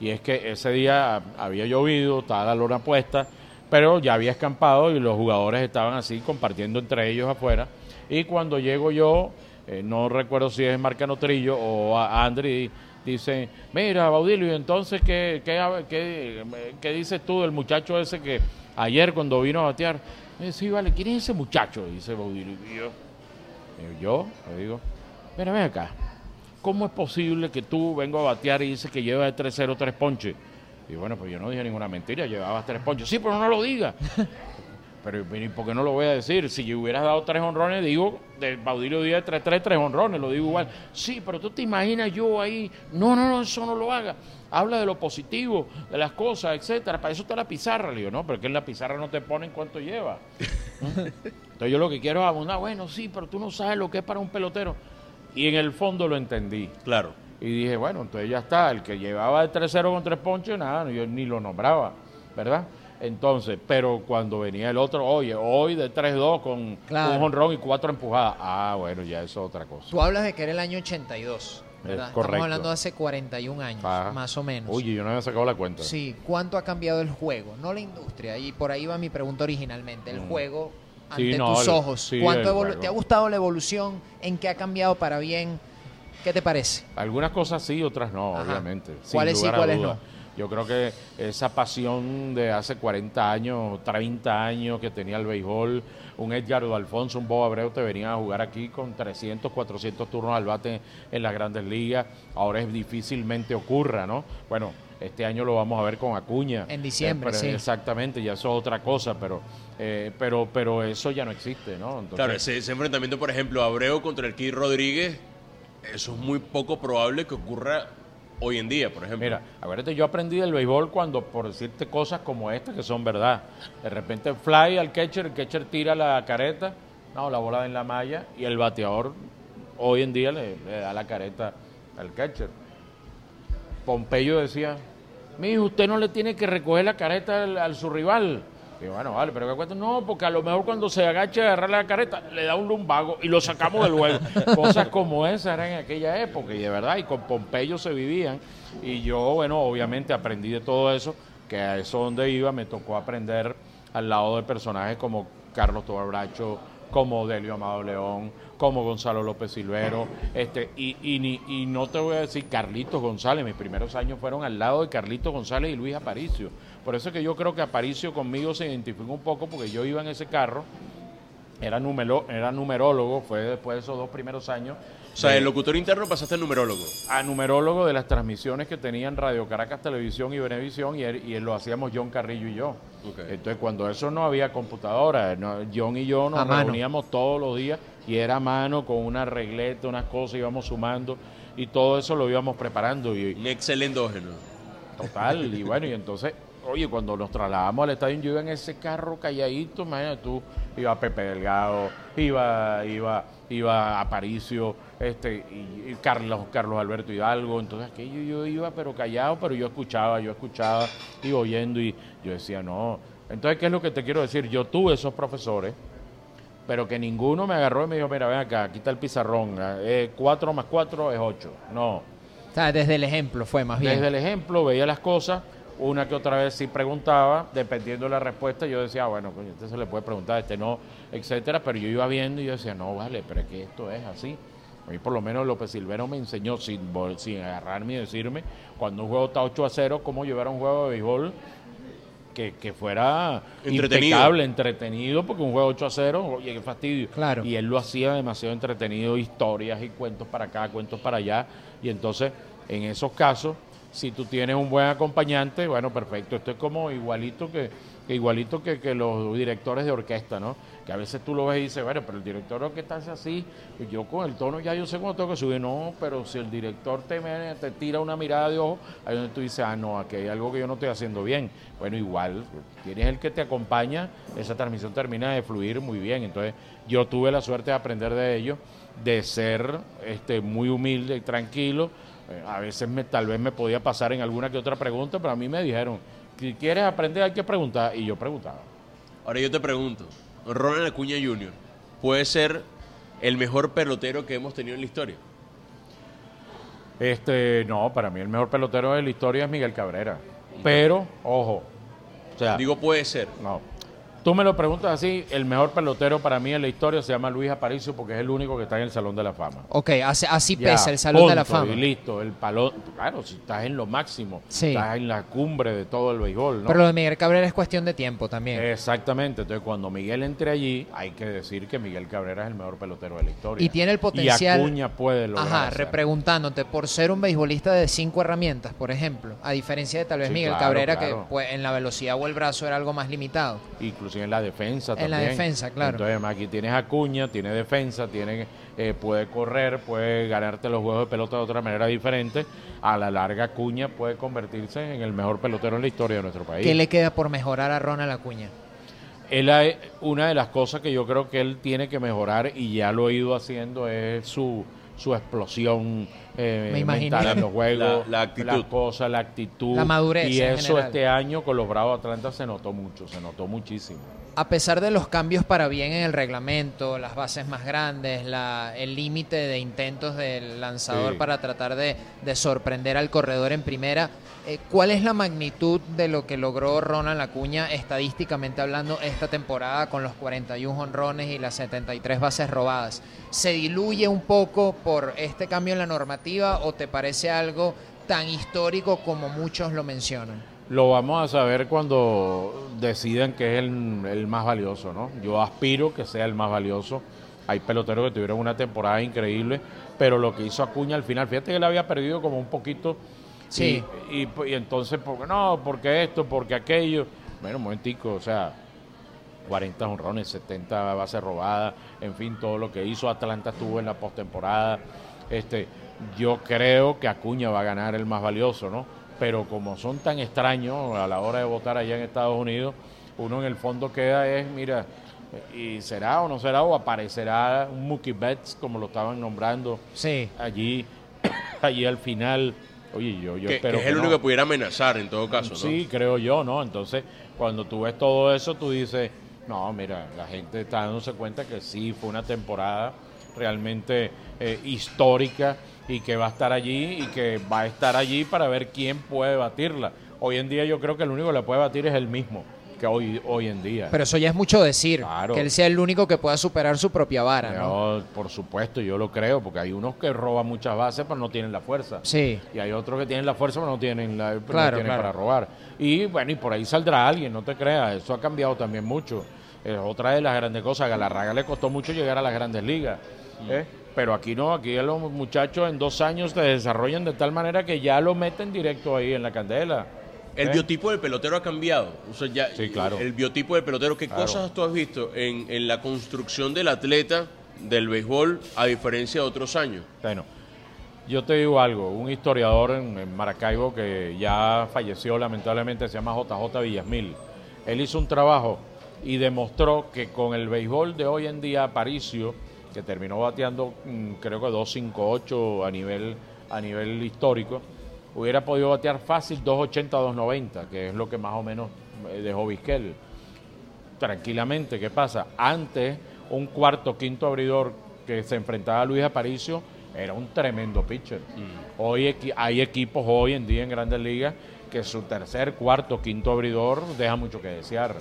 Y es que ese día había llovido, estaba la lona puesta, pero ya había escampado y los jugadores estaban así compartiendo entre ellos afuera. Y cuando llego yo, eh, no recuerdo si es Marcano Trillo o a- Andri, dice, mira, Baudilio, ¿y entonces qué, qué, qué, dices tú del muchacho ese que ayer cuando vino a batear? Eh, sí, vale, ¿quién es ese muchacho? Dice Baudilio. Yo le digo, mira, ven acá, ¿cómo es posible que tú vengo a batear y dices que llevas de 3-0 tres ponches? Y bueno, pues yo no dije ninguna mentira, llevabas tres ponches. Sí, pero no lo digas. pero ¿y por qué no lo voy a decir? Si yo hubieras dado tres honrones, digo, del Baudilio Díaz de 3-3, tres honrones, lo digo igual. Sí, pero tú te imaginas yo ahí, no, no, no, eso no lo haga. Habla de lo positivo, de las cosas, etcétera. Para eso está la pizarra, le digo, no, pero que en la pizarra no te ponen cuánto lleva. Entonces yo lo que quiero es abundar, bueno, sí, pero tú no sabes lo que es para un pelotero. Y en el fondo lo entendí. Claro. Y dije, bueno, entonces ya está, el que llevaba el 3-0 con tres ponches, nada, yo ni lo nombraba, ¿verdad? Entonces, pero cuando venía el otro, oye, hoy de 3-2 con Claro. un honrón y cuatro empujadas, ah, bueno, ya eso es otra cosa. Tú hablas de que era el año 82, ¿verdad? correcto. Estamos hablando de hace 41 años, más o menos. Oye, yo no había sacado la cuenta. Sí, ¿cuánto ha cambiado el juego? No la industria, y por ahí va mi pregunta originalmente. El Mm. juego Sí, ante no, tus ojos. sí, ¿Cuánto. ¿Te ha gustado la evolución? ¿En qué ha cambiado para bien? ¿Qué te parece? Algunas cosas sí, otras no, Ajá. obviamente. ¿Cuáles sí, cuáles no? Yo creo que esa pasión de hace 40 años, 30 años que tenía el béisbol, un Edgardo Alfonso, un Bob Abreu te venían a jugar aquí con 300, 400 turnos al bate en las grandes ligas. Ahora es difícilmente ocurra, ¿no? Bueno, este año lo vamos a ver con Acuña. En diciembre, Eh, pero sí. Exactamente, ya eso es otra cosa, pero, eh, pero, pero eso ya no existe, ¿no? Entonces, Claro, ese, ese enfrentamiento, por ejemplo, Abreu contra el Kid Rodríguez, eso es muy poco probable que ocurra hoy en día, por ejemplo. Mira, acuérdate, yo aprendí del béisbol cuando, por decirte cosas como estas que son verdad, de repente fly al catcher, el catcher tira la careta, no, la bola en la malla, y el bateador hoy en día le, le da la careta al catcher. Pompeyo decía, mijo, usted no le tiene que recoger la careta al, al su rival. Y bueno, vale, pero ¿qué cuenta? No, porque a lo mejor cuando se agacha a agarrar la careta, le da un lumbago y lo sacamos del juego. Cosas como esas eran en aquella época y de verdad, y con Pompeyo se vivían. Y yo, bueno, obviamente aprendí de todo eso, que a eso donde iba me tocó aprender al lado de personajes como Carlos Tobar Bracho, como Delio Amado León, como Gonzalo López Silvero, este, y, y, y no te voy a decir Carlitos González, mis primeros años fueron al lado de Carlitos González y Luis Aparicio. Por eso es que yo creo que Aparicio conmigo se identificó un poco porque yo iba en ese carro, era, numero, era numerólogo, fue después de esos dos primeros años. O sea, de- el locutor interno pasaste al numerólogo. a numerólogo de las transmisiones que tenían Radio Caracas Televisión y Venevisión y, él- y él lo hacíamos John Carrillo y yo. Entonces cuando eso no había computadora, no- John y yo nos A mano. reuníamos todos los días y era a mano con una regleta, unas cosas, íbamos sumando y todo eso lo íbamos preparando y Un total y bueno y entonces Oye, cuando nos trasladamos al estadio, yo iba en ese carro calladito, imagínate tú, iba Pepe Delgado, iba, iba, iba Aparicio, este, y, y Carlos, Carlos Alberto Hidalgo, entonces aquello yo iba pero callado, pero yo escuchaba, yo escuchaba, iba oyendo y yo decía, no. Entonces, ¿qué es lo que te quiero decir? Yo tuve esos profesores, pero que ninguno me agarró y me dijo, mira, ven acá, aquí está el pizarrón, eh, cuatro más cuatro es ocho. No, O sea, desde el ejemplo fue más bien. desde el ejemplo veía las cosas, una que otra vez sí preguntaba, dependiendo de la respuesta, yo decía, ah, bueno, coño, este se le puede preguntar, este no, etcétera, pero yo iba viendo y yo decía, no, vale, pero es que esto es así. A mí por lo menos López Silvero me enseñó sin, agarrarme y decirme, cuando un juego está 8 a 0, cómo llevar un juego de béisbol que, que fuera Entretenido. impecable, entretenido, porque un juego 8 a 0, oye, qué fastidio. Claro. Y él lo hacía demasiado entretenido, historias y cuentos para acá, cuentos para allá. Y entonces, en esos casos, si tú tienes un buen acompañante, bueno, perfecto. Esto es como igualito que, que igualito que, que los directores de orquesta, ¿no? Que a veces tú lo ves y dices, bueno, pero el director de orquesta hace así, yo con el tono ya yo sé cuándo tengo que subir. No, pero si el director te, te tira una mirada de ojo, ahí donde tú dices, ah, no, aquí hay algo que yo no estoy haciendo bien. Bueno, igual, tienes el que te acompaña, esa transmisión termina de fluir muy bien. Entonces, yo tuve la suerte de aprender de ellos, de ser este, muy humilde y tranquilo. Eh, a veces me, tal vez me podía pasar en alguna que otra pregunta, pero a mí me dijeron, si quieres aprender hay que preguntar. Y yo preguntaba. Ahora yo te pregunto, Ronald Acuña Jr. puede ser el mejor pelotero que hemos tenido en la historia. Este, no, para mí el mejor pelotero de la historia es Miguel Cabrera. Pero, ojo, o sea, Digo puede ser. no. Tú me lo preguntas así, el mejor pelotero para mí en la historia se llama Luis Aparicio porque es el único que está en el Salón de la Fama. Ok, así, así Ya, pesa el Salón de la Fama. Y listo, el palo, claro, si estás en lo máximo, Sí. estás en la cumbre de todo el béisbol, ¿no? Pero lo de Miguel Cabrera es cuestión de tiempo también. Exactamente, entonces cuando Miguel entre allí, hay que decir que Miguel Cabrera es el mejor pelotero de la historia. Y tiene el potencial- Y Acuña puede lograr Ajá, hacer. repreguntándote, por ser un beisbolista de cinco herramientas, por ejemplo, a diferencia de tal vez Sí, Miguel claro, Cabrera, claro. que pues, en la velocidad o el brazo era algo más limitado. Inclusive inclusive en la defensa En también. la defensa, claro. Entonces aquí tienes Acuña, tiene defensa, tiene, eh, puede correr, puede ganarte los juegos de pelota de otra manera diferente. A la larga Acuña puede convertirse en el mejor pelotero en la historia de nuestro país. ¿Qué le queda por mejorar a Ronald Acuña? Él ha- una de las cosas que yo creo que él tiene que mejorar y ya lo ha ido haciendo es su, su explosión eh, Me imaginé. mental en los juegos, La- la actitud. las cosas, la actitud. La madurez Y en eso general. este año con los Bravos Atlanta se notó mucho, se notó muchísimo. A pesar de los cambios para bien en el reglamento, las bases más grandes, la- el límite de intentos del lanzador Sí. para tratar de, de sorprender al corredor en primera, eh, ¿cuál es la magnitud de lo que logró Ronald Acuña estadísticamente hablando esta temporada con los 41 honrones y las 73 bases robadas? ¿Se diluye un poco por este cambio en la normativa o te parece algo tan histórico como muchos lo mencionan? Lo vamos a saber cuando decidan que es el, el más valioso, ¿no? Yo aspiro que sea el más valioso. Hay peloteros que tuvieron una temporada increíble, pero lo que hizo Acuña al final, fíjate que él había perdido como un poquito. Sí. Y, y, y entonces, porque no, porque esto, porque aquello. Bueno, un momentico, o sea, 40 honrones, 70 bases robadas, en fin, todo lo que hizo Atlanta estuvo en la postemporada. Este, yo creo que Acuña va a ganar el más valioso, ¿no? Pero como son tan extraños a la hora de votar allá en Estados Unidos, uno en el fondo queda es, mira, y será o no será, o aparecerá un Mookie Betts, como lo estaban nombrando Sí. allí, allí al final. Oye, yo, yo que, espero que es el único que pudiera amenazar en todo caso, ¿no? Sí, creo yo, ¿no? Entonces, cuando tú ves todo eso, tú dices, no, mira, la gente está dándose cuenta que sí, fue una temporada realmente eh, histórica y que va a estar allí y que va a estar allí para ver quién puede batirla. Hoy en día yo creo que el único que la puede batir es el mismo, que hoy, hoy en día. Pero eso ya es mucho decir, Claro. que él sea el único que pueda superar su propia vara, ¿no? Por supuesto, yo lo creo, porque hay unos que roban muchas bases pero no tienen la fuerza. Sí. Y hay otros que tienen la fuerza pero no tienen, la, pero no Claro, tienen claro. para robar. Y bueno, y por ahí saldrá alguien, no te creas, eso ha cambiado también mucho. Es otra de las grandes cosas, a Galarraga le costó mucho llegar a las grandes ligas. ¿eh? Pero aquí no, aquí los muchachos en dos años se desarrollan de tal manera que ya lo meten directo ahí en la candela. El ¿eh? biotipo del pelotero ha cambiado. O sea, ya, Sí, claro. El biotipo del pelotero, ¿qué Claro. cosas tú has visto en, en la construcción del atleta del béisbol a diferencia de otros años? Bueno, yo te digo algo, un historiador en, en Maracaibo que ya falleció lamentablemente, se llama JJ Villasmil. Él hizo un trabajo y demostró que con el béisbol de hoy en día, Aparicio, que terminó bateando mm, creo que 258 a nivel, a nivel histórico, hubiera podido batear fácil 280, 290, que es lo que más o menos eh, dejó Vizquel tranquilamente. ¿Qué pasa? Antes, un cuarto, quinto abridor que se enfrentaba a Luis Aparicio era un tremendo pitcher. Hoy equi- hay equipos hoy en día en Grandes Ligas que su tercer, cuarto, quinto abridor deja mucho que desear.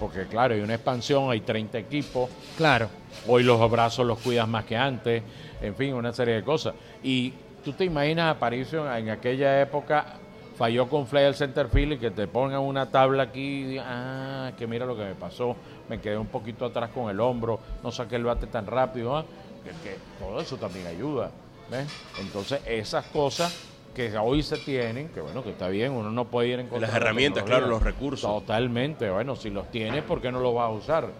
Porque claro, hay una expansión, hay 30 equipos, Claro. Hoy los brazos los cuidas más que antes, en fin, una serie de cosas. Y tú te imaginas Aparicio en aquella época falló con Fly al center field y que te pongan una tabla aquí ah, que mira lo que me pasó, me quedé un poquito atrás con el hombro, no saqué el bate tan rápido, ah, que, que todo eso también ayuda. ¿ves? Entonces, esas cosas que hoy se tienen, que bueno, que está bien, uno no puede ir en contra Las herramientas, claro, los recursos. Totalmente, bueno, si los tienes, ¿por qué no los vas a usar?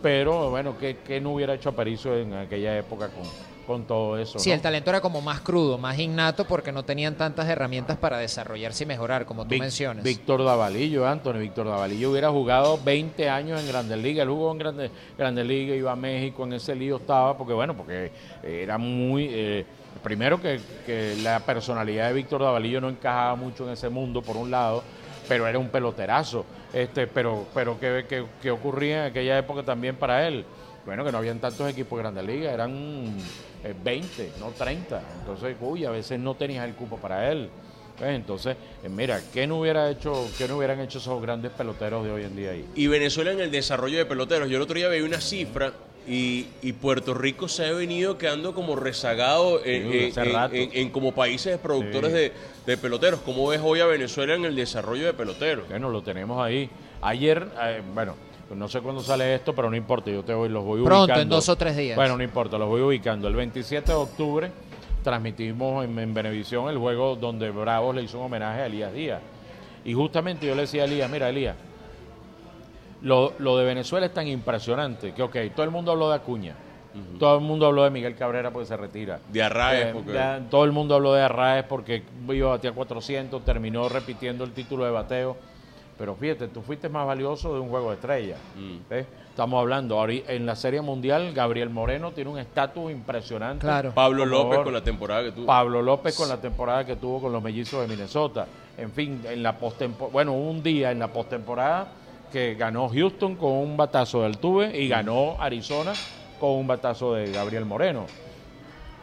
Pero bueno, ¿qué, qué no hubiera hecho Aparicio en aquella época con, con todo eso? Sí, no? el talento era como más crudo, más innato, porque no tenían tantas herramientas para desarrollarse y mejorar, como tú Vic- mencionas. Víctor Davalillo, Anthony Víctor Davalillo hubiera jugado 20 años en Grandes Ligas. Él jugó en Grandes, Grandes Ligas, iba a México, en ese lío estaba, porque bueno, porque era muy. eh, primero que, que la personalidad de Víctor Davalillo no encajaba mucho en ese mundo, por un lado, pero era un peloterazo. Este, pero, pero ¿qué, qué, ocurría en aquella época también para él? Bueno, que no habían tantos equipos de Grandes Ligas, eran eh, 20, no 30. Entonces, uy, a veces no tenías el cupo para él. ¿Ves? Entonces, eh, mira, ¿qué no hubiera hecho, qué no hubieran hecho esos grandes peloteros de hoy en día ahí? Y Venezuela en el desarrollo de peloteros. Yo el otro día veía una cifra y, y Puerto Rico se ha venido quedando como rezagado en, Sí, en- hace en- rato. en- en como países productores Sí. de, de peloteros. ¿Cómo ves hoy a Venezuela en el desarrollo de peloteros? Bueno, lo tenemos ahí. Ayer, eh, bueno, no sé cuándo sale esto, pero no importa, yo te voy, los voy Pronto, ubicando. en dos o tres días. Bueno, no importa, los voy ubicando. El 27 de octubre transmitimos en, en Venevisión el juego donde Bravos le hizo un homenaje a Elías Díaz. Y justamente yo le decía a Elías, mira Elías, lo, lo de Venezuela es tan impresionante que, ok, todo el mundo habló de Acuña. Todo el mundo habló de Miguel Cabrera porque se retira. De Arraez, Eh, porque... todo el mundo habló de Arraez porque iba a batear 400, terminó repitiendo el título de bateo. Pero fíjate, tú fuiste más valioso de un juego de estrella. Mm. ¿ves? Estamos hablando, ahori- en la Serie Mundial, Gabriel Moreno tiene un estatus impresionante. Claro. Pablo López favor. con la temporada que tuvo. Pablo López con la temporada que tuvo con los mellizos de Minnesota. En fin, en la postempo- bueno, un día en la postemporada que ganó Houston con un batazo de Altuve y ganó Arizona con un batazo de Gabriel Moreno.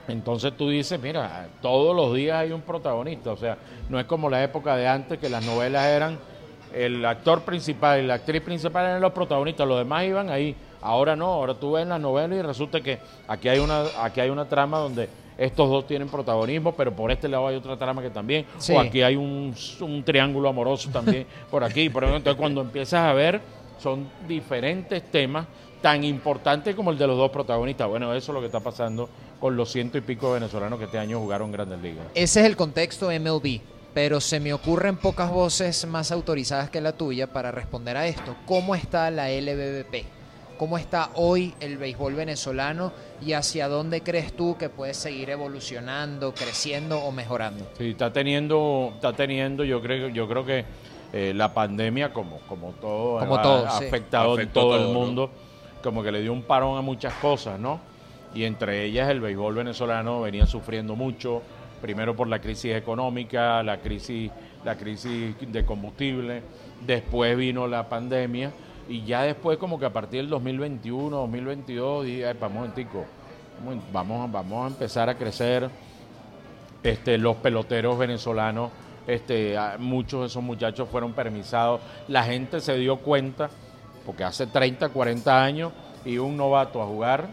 Entonces tú dices, mira, todos los días hay un protagonista, o sea, no es como la época de antes que las novelas eran el actor principal y la actriz principal eran los protagonistas, los demás iban ahí. Ahora no, ahora tú ves las novelas y resulta que aquí hay una aquí hay una trama donde estos dos tienen protagonismo, pero por este lado hay otra trama que también, Sí. o aquí hay un, un triángulo amoroso también por aquí. Por ejemplo, entonces cuando empiezas a ver, son diferentes temas tan importantes como el de los dos protagonistas. Bueno, eso es lo que está pasando con los ciento y pico venezolanos que este año jugaron Grandes Ligas. Ese es el contexto MLB, pero se me ocurren pocas voces más autorizadas que la tuya para responder a esto. ¿Cómo está la LBBP? ¿Cómo está hoy el béisbol venezolano y hacia dónde crees tú que puede seguir evolucionando, creciendo o mejorando? Sí, está teniendo, está teniendo, yo creo, yo creo que eh, la pandemia, como, como todo, Como ha, todo, ha sí. afectado en todo, todo, el ¿no? mundo, como que le dio un parón a muchas cosas, ¿no? Y entre ellas el béisbol venezolano venía sufriendo mucho, primero por la crisis económica, la crisis, la crisis de combustible, después vino la pandemia y ya después como que a partir del 2021, 2022, dije, "Ay, pa, un momentico, vamos, vamos a empezar a crecer, este, los peloteros venezolanos, este, muchos de esos muchachos fueron permisados. La gente se dio cuenta, porque hace 30, 40 años iba un novato a jugar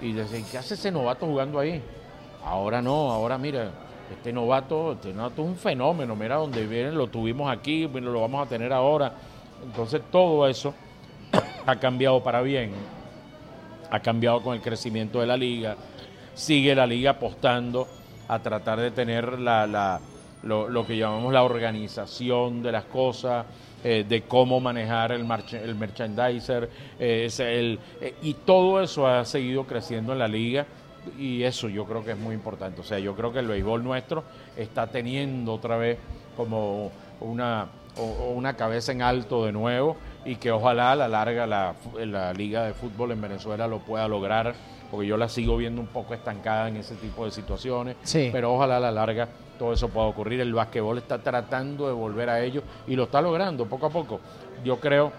y decían, ¿qué hace ese novato jugando ahí? Ahora no, ahora mira, este novato, este novato es un fenómeno, mira donde viene, lo tuvimos aquí, lo vamos a tener ahora. Entonces todo eso ha cambiado para bien ha cambiado con el crecimiento de la liga, sigue la liga apostando a tratar de tener la, la- lo, lo que llamamos la organización de las cosas, eh, de cómo manejar el, march- el merchandiser, eh, es el- eh, y todo eso ha seguido creciendo en la liga y eso yo creo que es muy importante. O sea, yo creo que el béisbol nuestro está teniendo otra vez como una, o- o una cabeza en alto de nuevo y que ojalá a la larga la, la liga de fútbol en Venezuela lo pueda lograr, porque yo la sigo viendo un poco estancada en ese tipo de situaciones, Sí. pero ojalá a la larga todo eso pueda ocurrir. El basquetbol está tratando de volver a ello y lo está logrando poco a poco. Yo creo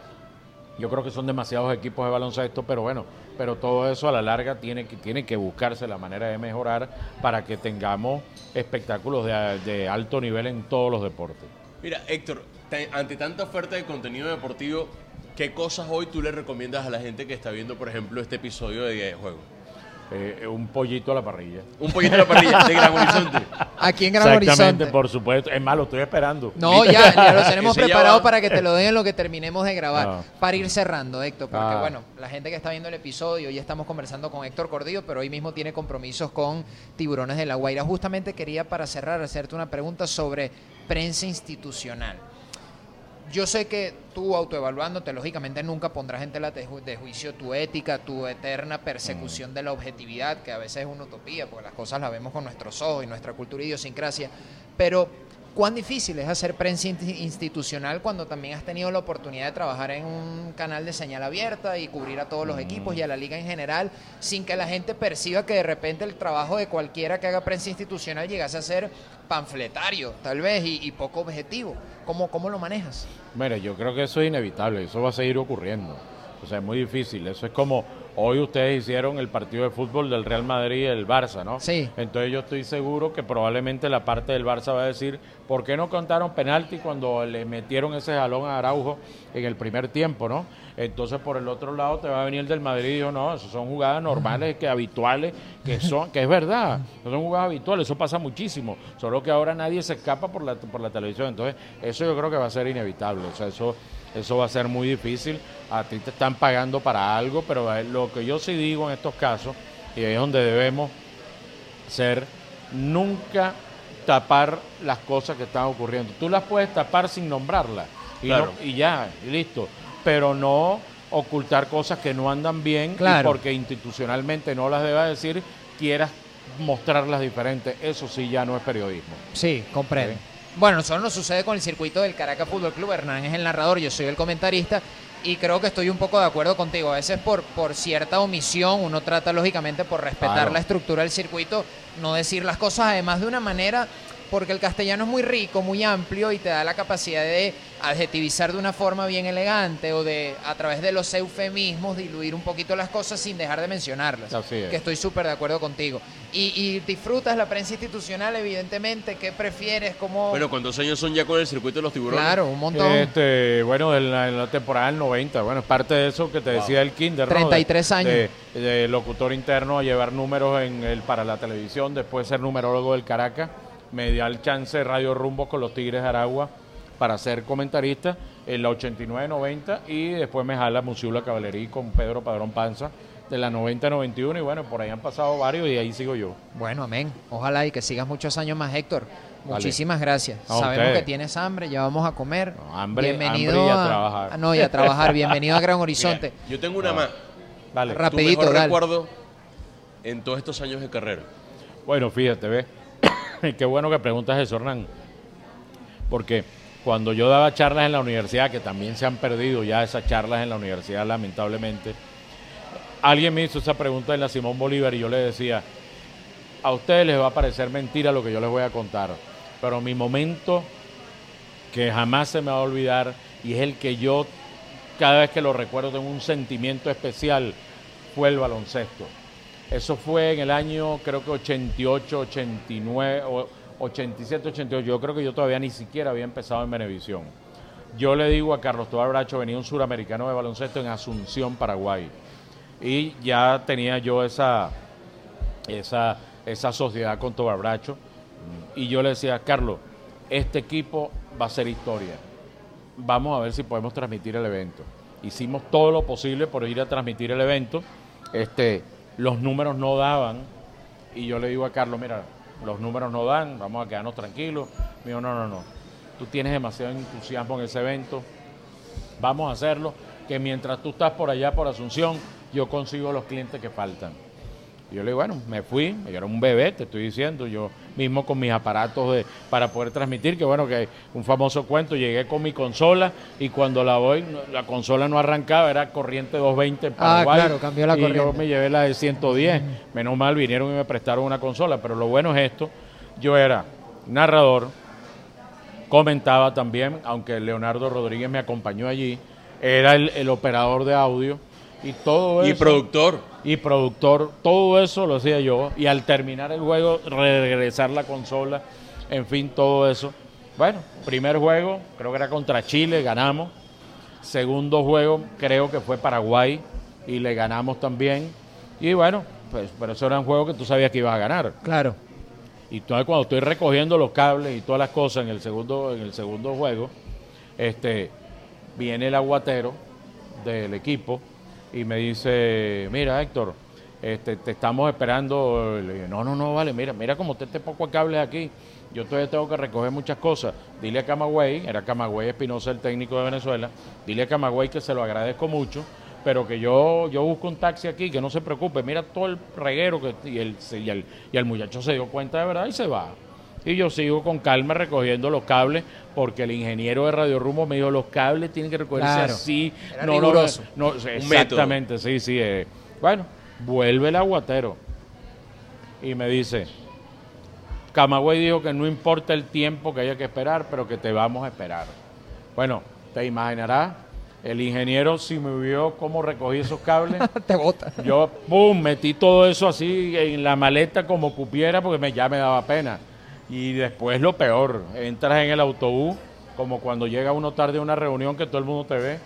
yo creo que son demasiados equipos de baloncesto, pero bueno, pero todo eso a la larga tiene que, tiene que buscarse la manera de mejorar para que tengamos espectáculos de, de alto nivel en todos los deportes. Mira, Héctor, ante tanta oferta de contenido deportivo, ¿qué cosas hoy tú le recomiendas a la gente que está viendo, por ejemplo, este episodio de Día de Juego? Eh, un pollito a la parrilla. Un pollito a la parrilla de Gran Horizonte. Aquí en Gran Exactamente, Horizonte. por supuesto. Es más, lo estoy esperando. No, ya, ya lo tenemos preparado para que te lo den en lo que terminemos de grabar. Ah. Para ir cerrando, Héctor, porque Ah. bueno, la gente que está viendo el episodio, hoy estamos conversando con Héctor Cordillo, pero hoy mismo tiene compromisos con Tiburones de la Guaira. Justamente quería para cerrar hacerte una pregunta sobre prensa institucional. Yo sé que tú autoevaluándote, lógicamente nunca pondrás en tela de, ju- de juicio tu ética, tu eterna persecución Mm. de la objetividad, que a veces es una utopía, porque las cosas las vemos con nuestros ojos y nuestra cultura y idiosincrasia. Pero, ¿cuán difícil es hacer prensa insti- institucional cuando también has tenido la oportunidad de trabajar en un canal de señal abierta y cubrir a todos los equipos y a la liga en general, sin que la gente perciba que de repente el trabajo de cualquiera que haga prensa institucional llegase a ser panfletario, tal vez, y, y poco objetivo? ¿Cómo, ¿Cómo lo manejas? Mira, yo creo que eso es inevitable, eso va a seguir ocurriendo. O sea, es muy difícil. Eso es como hoy ustedes hicieron el partido de fútbol del Real Madrid y el Barça, ¿no? Sí. Entonces yo estoy seguro que probablemente la parte del Barça va a decir, ¿por qué no contaron penalti cuando le metieron ese jalón a Araujo en el primer tiempo, ¿no? Entonces por el otro lado te va a venir el del Madrid y dijo, no, eso son jugadas normales, que habituales, que son, que es verdad, no son jugadas habituales, eso pasa muchísimo, solo que ahora nadie se escapa por la, por la televisión, entonces eso yo creo que va a ser inevitable, o sea, eso, eso va a ser muy difícil, a ti te están pagando para algo, pero eh, lo que yo sí digo en estos casos, y ahí es donde debemos ser nunca tapar las cosas que están ocurriendo. Tú las puedes tapar sin nombrarlas. Y, Claro. no- y ya, y listo. Pero no ocultar cosas que no andan bien Claro. y porque institucionalmente no las debas decir, quieras mostrarlas diferentes. Eso sí ya no es periodismo. Sí, comprendo. Bueno, eso nos sucede con el circuito del Caracas Fútbol Club. Hernán es el narrador, yo soy el comentarista. Y creo que estoy un poco de acuerdo contigo. A veces por, por cierta omisión uno trata lógicamente por respetar Claro. la estructura del circuito, no decir las cosas además de una manera, porque el castellano es muy rico, muy amplio y te da la capacidad de adjetivizar de una forma bien elegante o de a través de los eufemismos diluir un poquito las cosas sin dejar de mencionarlas. Así es. Que estoy súper de acuerdo contigo. Y, y disfrutas la prensa institucional, evidentemente. ¿Qué prefieres? ¿Cómo? Bueno, ¿cuántos años son ya con el circuito de los tiburones? claro, un montón. Este, bueno, en la, en la temporada del 90, bueno, es parte de eso que te decía el Kinder, ¿no? 33 De- años. De, de locutor interno a llevar números en el, para la televisión, después ser numerólogo del Caracas, me dio el chance de Radio Rumbo con los Tigres de Aragua para ser comentarista en la 89-90 y después me jala Musiula Caballerí con Pedro Padrón Panza de la 90-91 y bueno, por ahí han pasado varios y ahí sigo yo. Bueno, amén. Ojalá y que sigas muchos años más, Héctor. Vale. Muchísimas gracias. A Sabemos ustedes. que tienes hambre, ya vamos a comer. No, hambre- Bienvenido hambre y a trabajar. Ah, no, y a trabajar. Bienvenido a Gran Mira, Horizonte. yo tengo una No. más. Dale. Tu Rapidito, mejor dale. recuerdo en todos estos años de carrera. Bueno, fíjate, ve. Qué bueno que preguntas eso, Hernán. Porque cuando yo daba charlas en la universidad, que también se han perdido ya esas charlas en la universidad, lamentablemente, alguien me hizo esa pregunta en la Simón Bolívar y yo le decía, a ustedes les va a parecer mentira lo que yo les voy a contar, pero mi momento que jamás se me va a olvidar y es el que yo cada vez que lo recuerdo tengo un sentimiento especial fue el baloncesto. Eso fue en el año creo que 88, 89, o 87, 88. Yo creo que yo todavía ni siquiera había empezado en Venevisión. Yo le digo a Carlos Tobar Bracho, venía un suramericano de baloncesto en Asunción, Paraguay. Y ya tenía yo esa, esa, esa sociedad con Tobar Bracho. Y yo le decía, Carlos, este equipo va a ser historia. Vamos a ver si podemos transmitir el evento. Hicimos todo lo posible por ir a transmitir el evento. Este, los números no daban. Y yo le digo a Carlos, mira, los números no dan, vamos a quedarnos tranquilos. Me dijo, no, no, no. Tú tienes demasiado entusiasmo en ese evento. Vamos a hacerlo. Que mientras tú estás por allá, por Asunción, yo consigo los clientes que faltan. Y yo le digo, bueno, me fui, yo era un bebé, te estoy diciendo, yo mismo con mis aparatos de, para poder transmitir, que bueno, que un famoso cuento, llegué con mi consola y cuando la voy, la consola no arrancaba, era corriente 220 en Ah, Paraguay. claro, cambió la y yo me llevé la de 110, menos mal vinieron y me prestaron una consola, pero lo bueno es esto, yo era narrador, comentaba también, aunque Leonardo Rodríguez me acompañó allí, era el, el operador de audio y todo Y eso productor. y productor, todo eso lo hacía yo. Y al terminar el juego, regresar la consola, en fin, todo eso. Bueno, primer juego, creo que era contra Chile, ganamos. Segundo juego, creo que fue Paraguay y le ganamos también. Y bueno, pues, pero eso era un juego que tú sabías que ibas a ganar. Claro. Y entonces cuando estoy recogiendo los cables y todas las cosas en el segundo, en el segundo juego, este, viene el aguatero del equipo y me dice, mira Héctor, este, te estamos esperando. Le digo, no, no, no, vale, mira, mira cómo te este poco cables aquí. Yo todavía tengo que recoger muchas cosas. Dile a Camagüey, era Camagüey Espinosa el técnico de Venezuela, dile a Camagüey que se lo agradezco mucho, pero que yo, yo busco un taxi aquí, que no se preocupe, mira todo el reguero que, y, el, y, el, y el muchacho se dio cuenta de verdad y se va. Y yo sigo con calma recogiendo los cables porque el ingeniero de Radio Rumbo me dijo los cables tienen que recogerse Claro. así. Era no, no, no, exactamente, sí, sí. eh. Bueno, vuelve el aguatero y me dice, Camagüey dijo que no importa el tiempo que haya que esperar, pero que te vamos a esperar. Bueno, te imaginarás, el ingeniero si me vio cómo recogí esos cables, Te bota. yo, pum, metí todo eso así en la maleta como cupiera porque me, ya me daba pena. Y después lo peor, entras en el autobús, como cuando llega uno tarde a una reunión que todo el mundo te ve,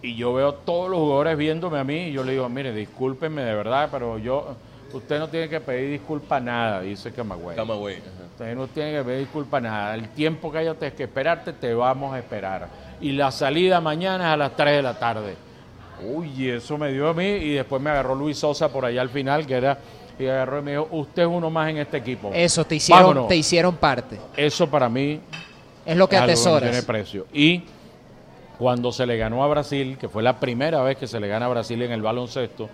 y yo veo todos los jugadores viéndome a mí, y yo le digo, mire, discúlpenme de verdad, pero yo, usted no tiene que pedir disculpa a nada, dice Camagüey. Camagüey. ajá. Usted no tiene que pedir disculpa a nada. El tiempo que haya que esperarte, te vamos a esperar. Y la salida mañana es a las 3 de la tarde. Uy, eso me dio a mí. Y después me agarró Luis Sosa por allá al final, que era. Y agarró y me dijo: Usted es uno más en este equipo. Eso, te hicieron, Vámonos. te hicieron parte. Eso para mí Es lo que es atesoras. tiene precio. Y cuando se le ganó a Brasil, que fue la primera vez que se le gana a Brasil en el baloncesto,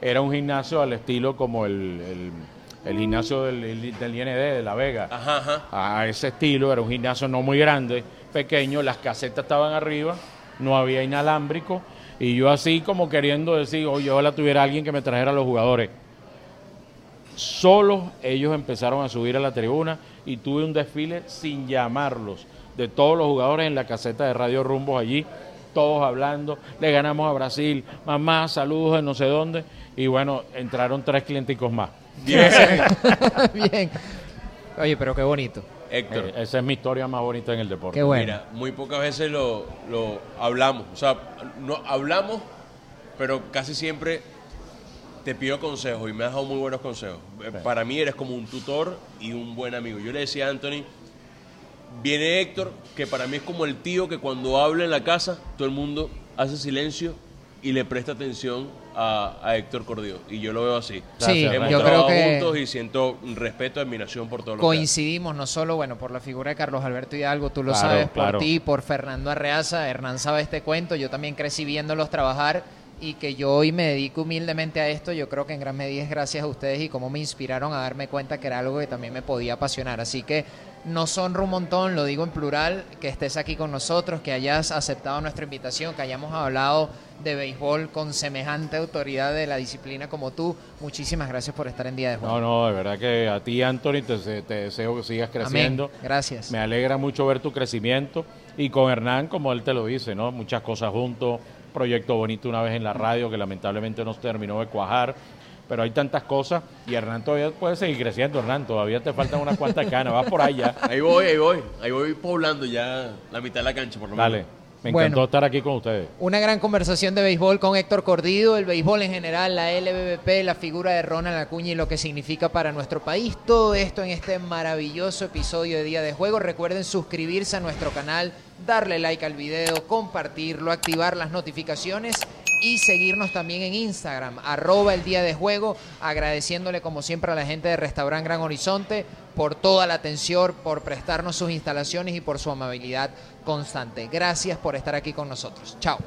era un gimnasio al estilo como el, el, gimnasio del, del, IND de La Vega. A ese estilo, era un gimnasio no muy grande, pequeño, las casetas estaban arriba, no había inalámbrico, y yo así como queriendo decir, oye, ojalá tuviera alguien que me trajera a los jugadores. Solo ellos empezaron a subir a la tribuna y tuve un desfile sin llamarlos de todos los jugadores en la caseta de Radio Rumbos allí, todos hablando, le ganamos a Brasil, mamá, saludos de no sé dónde, y bueno, entraron tres clienticos más. Bien. Bien. Oye, pero qué bonito. Héctor. Eh, esa es mi historia más bonita en el deporte. Qué bueno. Mira, muy pocas veces lo, lo hablamos, o sea, no hablamos, pero casi siempre te pido consejos y me has dado muy buenos consejos. Para mí eres como un tutor y un buen amigo. Yo le decía a Anthony, Viene Héctor, que para mí es como el tío que cuando habla en la casa, todo el mundo hace silencio y le presta atención a, Héctor Cordillo. Y yo lo veo así. Sí, Hemos yo creo que juntos y siento respeto y admiración por todo lo Coincidimos no solo, bueno, por la figura de Carlos Alberto Hidalgo, tú lo sabes, por ti, por Fernando Arreaza, Hernán sabe este cuento, yo también crecí viéndolos trabajar y que yo hoy me dedico humildemente a esto, yo creo que en gran medida es gracias a ustedes y cómo me inspiraron a darme cuenta que era algo que también me podía apasionar. Así que nos honra un montón, lo digo en plural, que estés aquí con nosotros, que hayas aceptado nuestra invitación, que hayamos hablado de béisbol con semejante autoridad de la disciplina como tú. Muchísimas gracias por estar en Día de Juego. No, no, de verdad que a ti, Anthony, te, deseo que sigas creciendo. Gracias. Me alegra mucho ver tu crecimiento y con Hernán, como él te lo dice, ¿no? Muchas cosas juntos proyecto bonito una vez en la radio que lamentablemente no terminó de cuajar, pero hay tantas cosas y Hernán todavía puede seguir creciendo, Hernán, todavía te faltan unas cuantas canas, vas por allá. Ahí voy, ahí voy, ahí voy poblando ya la mitad de la cancha por lo menos. Dale. Me encantó estar aquí con ustedes. Una gran conversación de béisbol con Héctor Cordido, el béisbol en general, la LBBP, la figura de Ronald Acuña y lo que significa para nuestro país. Todo esto en este maravilloso episodio de Día de Juego. Recuerden suscribirse a nuestro canal, darle like al video, compartirlo, activar las notificaciones y seguirnos también en Instagram, arroba el día de juego, agradeciéndole como siempre a la gente de Restaurant Gran Horizonte por toda la atención, por prestarnos sus instalaciones y por su amabilidad constante. Gracias por estar aquí con nosotros. Chao.